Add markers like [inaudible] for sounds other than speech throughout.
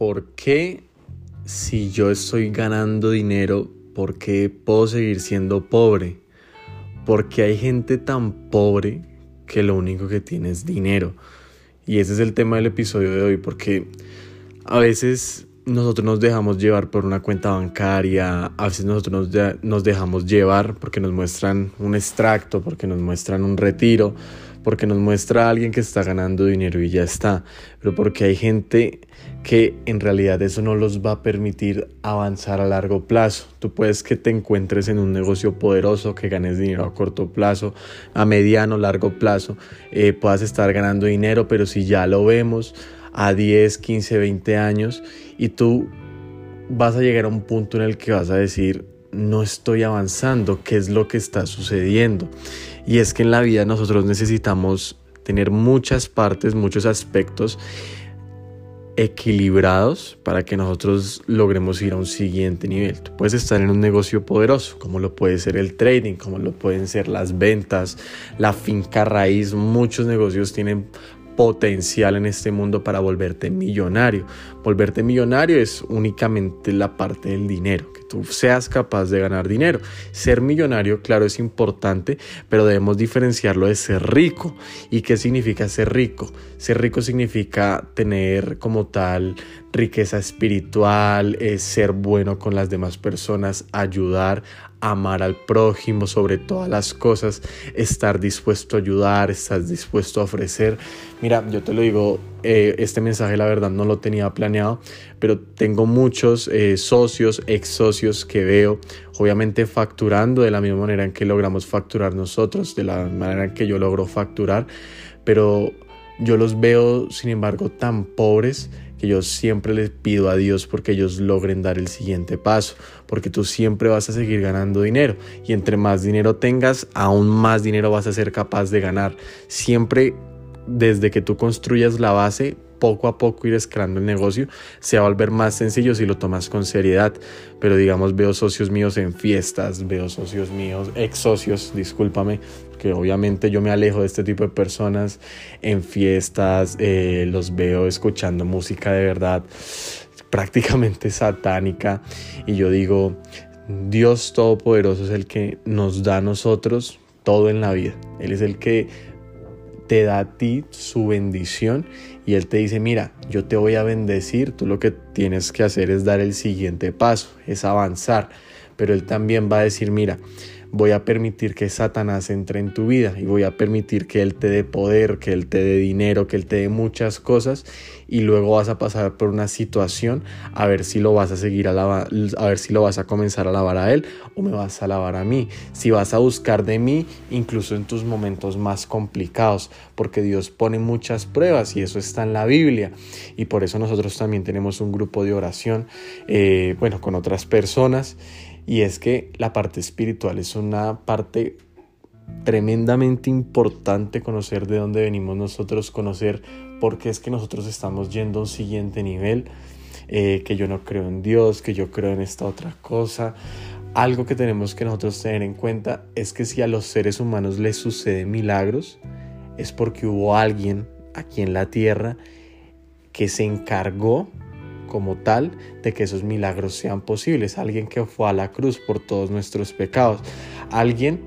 ¿por qué si yo estoy ganando dinero, por qué puedo seguir siendo pobre? Porque hay gente tan pobre que lo único que tiene es dinero. Y ese es el tema del episodio de hoy, porque a veces nosotros nos dejamos llevar por una cuenta bancaria, a veces nosotros nos, dejamos llevar porque nos muestran un extracto, porque nos muestran un retiro, porque nos muestra a alguien que está ganando dinero y ya está, pero porque hay gente que en realidad eso no los va a permitir avanzar a largo plazo. Tú puedes que te encuentres en un negocio poderoso, que ganes dinero a corto plazo, a mediano, largo plazo, eh, puedas estar ganando dinero, pero si ya lo vemos a 10, 15, 20 años y tú vas a llegar a un punto en el que vas a decir, no estoy avanzando, ¿qué es lo que está sucediendo? Y es que en la vida nosotros necesitamos tener muchas partes, muchos aspectos equilibrados para que nosotros logremos ir a un siguiente nivel. Tú puedes estar en un negocio poderoso, como lo puede ser el trading, como lo pueden ser las ventas, la finca raíz. Muchos negocios tienen potencial en este mundo para volverte millonario. Volverte millonario es únicamente la parte del dinero, tú seas capaz de ganar dinero. Ser millonario, claro, es importante, pero debemos diferenciarlo de ser rico. ¿Y qué significa ser rico? Ser rico significa tener como tal riqueza espiritual, es ser bueno con las demás personas, ayudar, amar al prójimo sobre todas las cosas, estar dispuesto a ayudar, estar dispuesto a ofrecer. Mira, yo te lo digo, eh, este mensaje la verdad no lo tenía planeado, pero tengo muchos eh, socios, ex socios que veo, obviamente facturando de la misma manera en que logramos facturar nosotros, de la manera en que yo logro facturar, pero yo los veo, sin embargo, tan pobres que yo siempre les pido a Dios porque ellos logren dar el siguiente paso, porque tú siempre vas a seguir ganando dinero y entre más dinero tengas, aún más dinero vas a ser capaz de ganar. Siempre desde que tú construyas la base, poco a poco ir escalando el negocio, se va a volver más sencillo si lo tomas con seriedad. Pero digamos, veo socios míos en fiestas, veo socios míos, ex socios, discúlpame, que obviamente yo me alejo de este tipo de personas en fiestas, eh, los veo escuchando música de verdad prácticamente satánica y yo digo, Dios Todopoderoso es el que nos da a nosotros todo en la vida. Él es el que te da a ti su bendición y Él te dice, mira, yo te voy a bendecir, tú lo que tienes que hacer es dar el siguiente paso, es avanzar. Pero Él también va a decir, mira, voy a permitir que Satanás entre en tu vida y voy a permitir que Él te dé poder, que Él te dé dinero, que Él te dé muchas cosas y luego vas a pasar por una situación a ver si lo vas a seguir a lavar, a ver si lo vas a comenzar a lavar a Él o me vas a lavar a mí, si vas a buscar de mí incluso en tus momentos más complicados, porque Dios pone muchas pruebas y eso está en la Biblia. Y por eso nosotros también tenemos un grupo de oración, eh, bueno, con otras personas y es que la parte espiritual es una parte tremendamente importante conocer de dónde venimos nosotros, conocer por qué es que nosotros estamos yendo a un siguiente nivel, eh, que yo no creo en Dios, que yo creo en esta otra cosa. Algo que tenemos que nosotros tener en cuenta es que si a los seres humanos les suceden milagros, es porque hubo alguien aquí en la tierra que se encargó como tal de que esos milagros sean posibles. Alguien que fue a la cruz por todos nuestros pecados. Alguien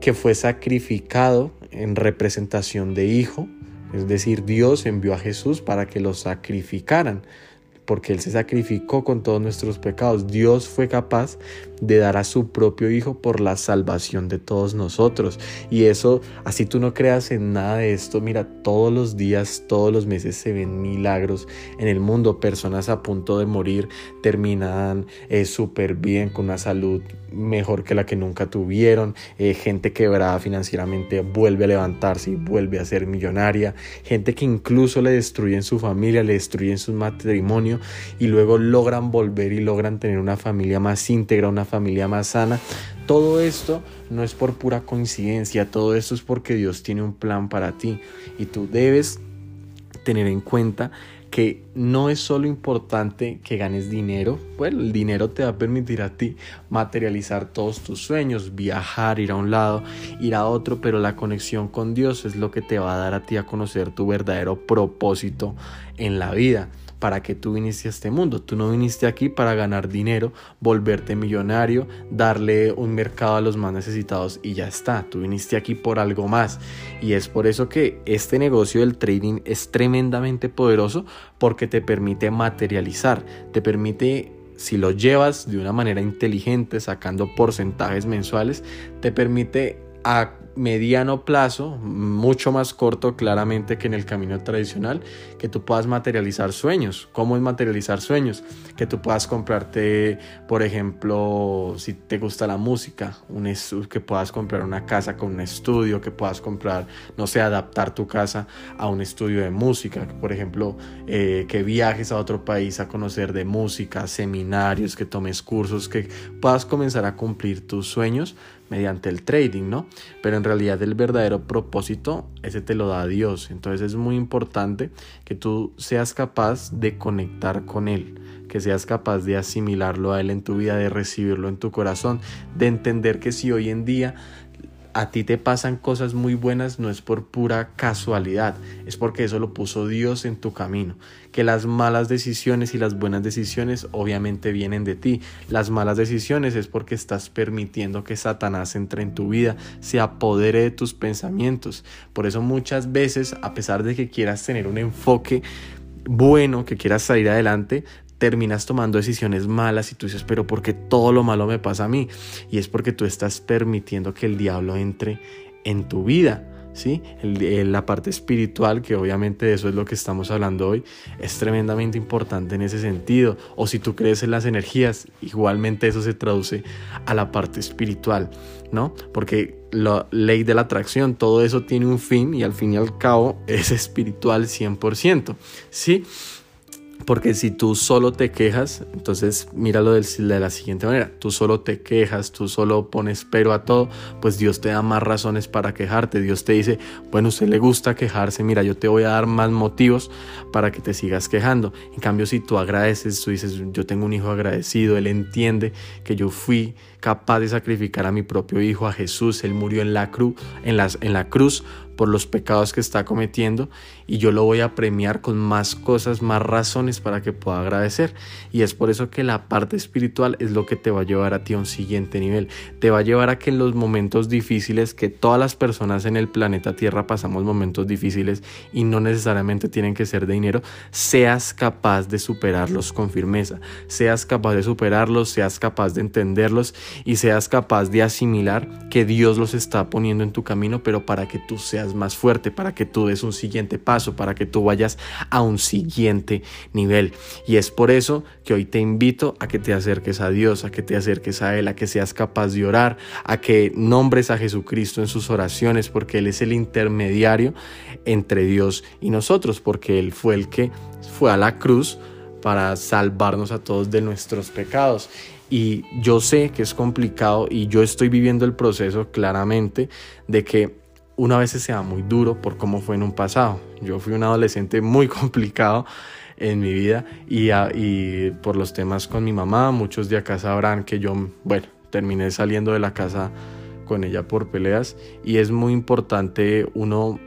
que fue sacrificado en representación de hijo. Es decir, Dios envió a Jesús para que lo sacrificaran porque Él se sacrificó con todos nuestros pecados. Dios fue capaz de dar a su propio Hijo por la salvación de todos nosotros. Y eso, así tú no creas en nada de esto, mira, todos los días, todos los meses se ven milagros en el mundo. Personas a punto de morir terminan eh, súper bien, con una salud mejor que la que nunca tuvieron. Eh, gente quebrada financieramente vuelve a levantarse y vuelve a ser millonaria. Gente que incluso le destruyen su familia, le destruyen su matrimonio y luego logran volver y logran tener una familia más íntegra, una familia más sana. Todo esto no es por pura coincidencia, todo esto es porque Dios tiene un plan para ti. Y tú debes tener en cuenta que no es solo importante que ganes dinero, bueno, el dinero te va a permitir a ti materializar todos tus sueños, viajar, ir a un lado, ir a otro, pero la conexión con Dios es lo que te va a dar a ti a conocer tu verdadero propósito en la vida para qué tú viniste a este mundo. Tú no viniste aquí para ganar dinero, volverte millonario, darle un mercado a los más necesitados y ya está. Tú viniste aquí por algo más. Y es por eso que este negocio del trading es tremendamente poderoso porque te permite materializar, te permite si lo llevas de una manera inteligente, sacando porcentajes mensuales, te permite a mediano plazo, mucho más corto claramente que en el camino tradicional, que tú puedas materializar sueños. ¿Cómo es materializar sueños? Que tú puedas comprarte, por ejemplo, si te gusta la música, un que puedas comprar una casa con un estudio, que puedas comprar, no sé, adaptar tu casa a un estudio de música, por ejemplo, eh, que viajes a otro país a conocer de música, seminarios, que tomes cursos, que puedas comenzar a cumplir tus sueños mediante el trading, ¿no? Pero en realidad el verdadero propósito, ese te lo da Dios. Entonces es muy importante que tú seas capaz de conectar con Él, que seas capaz de asimilarlo a Él en tu vida, de recibirlo en tu corazón, de entender que si hoy en día a ti te pasan cosas muy buenas no es por pura casualidad, es porque eso lo puso Dios en tu camino. Que las malas decisiones y las buenas decisiones obviamente vienen de ti. Las malas decisiones es porque estás permitiendo que Satanás entre en tu vida, se apodere de tus pensamientos. Por eso muchas veces, a pesar de que quieras tener un enfoque bueno, que quieras salir adelante, terminas tomando decisiones malas y tú dices, pero ¿por qué todo lo malo me pasa a mí? Y es porque tú estás permitiendo que el diablo entre en tu vida. ¿Sí? la parte espiritual, que obviamente eso es lo que estamos hablando hoy, es tremendamente importante en ese sentido. O si tú crees en las energías, igualmente eso se traduce a la parte espiritual, ¿no? Porque la ley de la atracción, todo eso tiene un fin y al fin y al cabo es espiritual 100%, ¿sí? Porque si tú solo te quejas, entonces míralo de la siguiente manera. Tú solo te quejas, tú solo pones pero a todo, pues Dios te da más razones para quejarte. Dios te dice, bueno, a usted le gusta quejarse, mira, yo te voy a dar más motivos para que te sigas quejando. En cambio, si tú agradeces, tú dices, yo tengo un hijo agradecido, él entiende que yo fui capaz de sacrificar a mi propio hijo, a Jesús, él murió en la cruz, en, la cruz por los pecados que está cometiendo y yo lo voy a premiar con más cosas, más razones para que pueda agradecer. Y es por eso que la parte espiritual es lo que te va a llevar a ti a un siguiente nivel. Te va a llevar a que en los momentos difíciles, que todas las personas en el planeta Tierra pasamos momentos difíciles y no necesariamente tienen que ser de dinero, seas capaz de superarlos con firmeza, seas capaz de superarlos, seas capaz de entenderlos y seas capaz de asimilar que Dios los está poniendo en tu camino, pero para que tú seas más fuerte, para que tú des un siguiente paso, para que tú vayas a un siguiente nivel. Y es por eso que hoy te invito a que te acerques a Dios, a que te acerques a Él, a que seas capaz de orar, a que nombres a Jesucristo en sus oraciones, porque Él es el intermediario entre Dios y nosotros, porque Él fue el que fue a la cruz para salvarnos a todos de nuestros pecados. Y yo sé que es complicado y yo estoy viviendo el proceso claramente de que una vez sea muy duro por cómo fue en un pasado. Yo fui un adolescente muy [laughs] complicado en mi vida y, y, por los temas con mi mamá, muchos de acá sabrán que yo, bueno, terminé saliendo de la casa con ella por peleas y es muy importante uno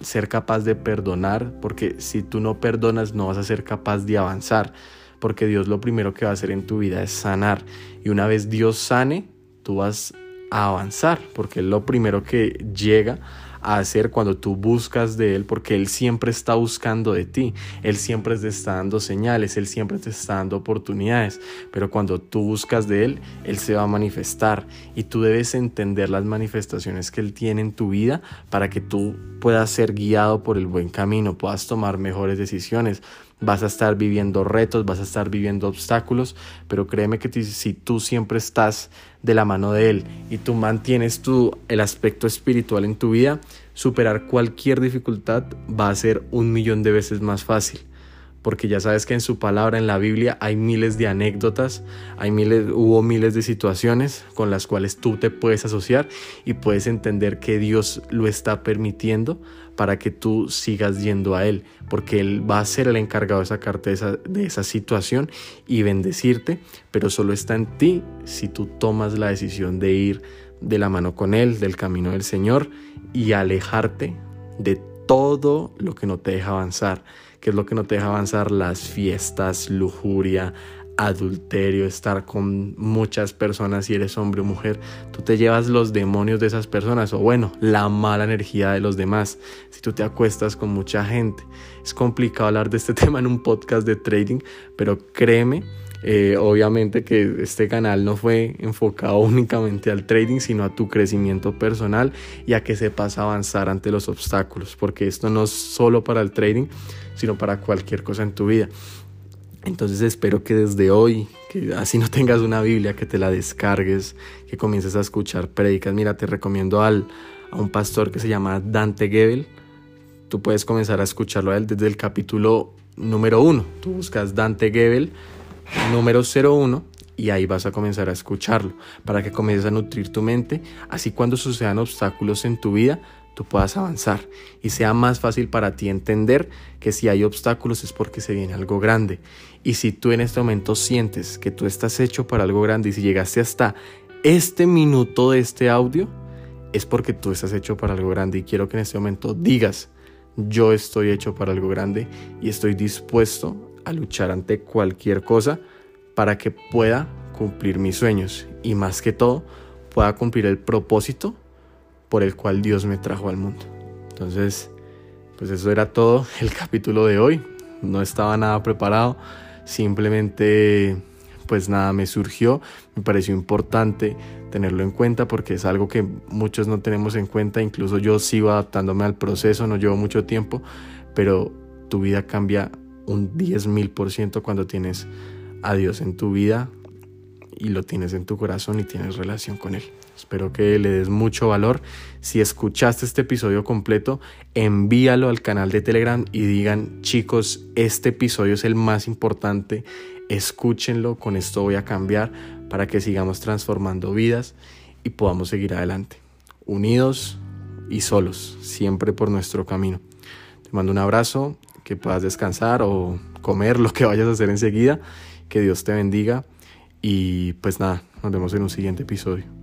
ser capaz de perdonar porque si tú no perdonas no vas a ser capaz de avanzar porque Dios lo primero que va a hacer en tu vida es sanar y una vez Dios sane tú vas a avanzar, porque es lo primero que llega a hacer cuando tú buscas de Él, porque Él siempre está buscando de ti, Él siempre te está dando señales, Él siempre te está dando oportunidades, pero cuando tú buscas de Él, Él se va a manifestar y tú debes entender las manifestaciones que Él tiene en tu vida para que tú puedas ser guiado por el buen camino, puedas tomar mejores decisiones, vas a estar viviendo retos, vas a estar viviendo obstáculos, pero créeme que si tú siempre estás de la mano de Él y tú mantienes tu, el aspecto espiritual en tu vida, superar cualquier dificultad va a ser un millón de veces más fácil porque ya sabes que en su palabra, en la Biblia, hay miles de anécdotas, hay miles, hubo miles de situaciones con las cuales tú te puedes asociar y puedes entender que Dios lo está permitiendo para que tú sigas yendo a Él, porque Él va a ser el encargado de sacarte de esa, de esa situación y bendecirte, pero solo está en ti si tú tomas la decisión de ir de la mano con Él, del camino del Señor y alejarte de todo lo que no te deja avanzar ¿Qué es lo que no te deja avanzar? Las fiestas, lujuria, adulterio, estar con muchas personas si eres hombre o mujer, tú te llevas los demonios de esas personas o bueno, la mala energía de los demás. Si tú te acuestas con mucha gente, es complicado hablar de este [laughs] tema en un podcast de trading, pero créeme, eh, obviamente que este canal no fue enfocado [laughs] únicamente al trading, sino a tu crecimiento personal y a que sepas avanzar ante los obstáculos, porque esto no es solo para el trading, sino para cualquier cosa en tu vida. Entonces espero que desde hoy, que así no tengas una Biblia, que te la descargues, que comiences a escuchar prédicas. Mira, te recomiendo al, a un pastor que se llama Dante Gebel. Tú puedes comenzar a escucharlo a él desde el capítulo número uno. Tú buscas Dante Gebel, número 01, y ahí vas a comenzar a escucharlo para que comiences a nutrir tu mente. Así cuando sucedan obstáculos en tu vida, tú puedas avanzar y sea más fácil para ti entender que si hay obstáculos es porque se viene algo grande. Y si tú en este momento sientes que tú estás hecho para algo grande y si llegaste hasta este minuto de este audio, es porque tú estás hecho para algo grande. Y quiero que en este momento digas, yo estoy hecho para algo grande y estoy dispuesto a luchar ante cualquier cosa para que pueda cumplir mis sueños y más que todo pueda cumplir el propósito por el cual Dios me trajo al mundo. Entonces, pues eso era todo [laughs] el capítulo de hoy. No estaba nada preparado, simplemente pues nada me surgió, me pareció importante tenerlo en cuenta porque es algo que muchos no tenemos en cuenta, incluso yo sigo adaptándome al proceso, no llevo mucho tiempo, pero tu vida cambia un 10 mil por ciento cuando tienes a Dios en tu vida y lo tienes en tu corazón y tienes relación con Él. Espero que le des mucho valor. Si escuchaste este episodio completo, envíalo al canal de Telegram y digan, chicos, este episodio es el más importante. Escúchenlo, con esto voy a cambiar para que sigamos transformando vidas y podamos seguir adelante. Unidos y solos, siempre por nuestro camino. Te mando un abrazo, que puedas descansar o comer lo que vayas a hacer enseguida. Que Dios te bendiga y pues nada, nos vemos en un siguiente episodio.